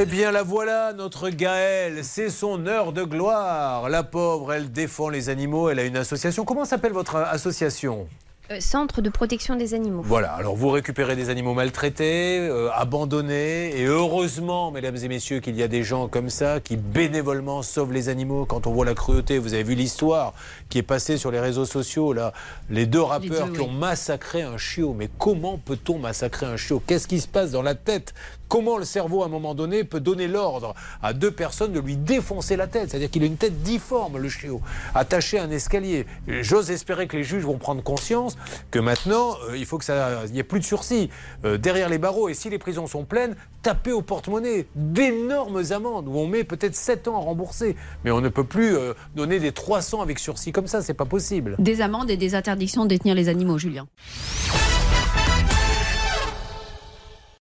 Eh bien, la voilà, notre Gaëlle. C'est son heure de gloire. La pauvre, elle défend les animaux. Elle a une association. Comment s'appelle votre association? Centre de protection des animaux. Voilà, alors vous récupérez des animaux maltraités, euh, abandonnés, et heureusement, mesdames et messieurs, qu'il y a des gens comme ça qui bénévolement sauvent les animaux. Quand on voit la cruauté, vous avez vu l'histoire qui est passée sur les réseaux sociaux, là, les deux rappeurs deux, qui oui. ont massacré un chiot. Mais comment peut-on massacrer un chiot? Qu'est-ce qui se passe dans la tête? Comment le cerveau, à un moment donné, peut donner l'ordre à deux personnes de lui défoncer la tête? C'est-à-dire qu'il a une tête difforme, le chiot, attaché à un escalier. J'ose espérer que les juges vont prendre conscience que maintenant, euh, il faut que ça, n'y ait plus de sursis euh, derrière les barreaux. Et si les prisons sont pleines, taper au porte-monnaie d'énormes amendes où on met peut-être 7 ans à rembourser. Mais on ne peut plus euh, donner des 300 avec sursis comme ça, c'est pas possible. Des amendes et des interdictions de détenir les animaux, Julien.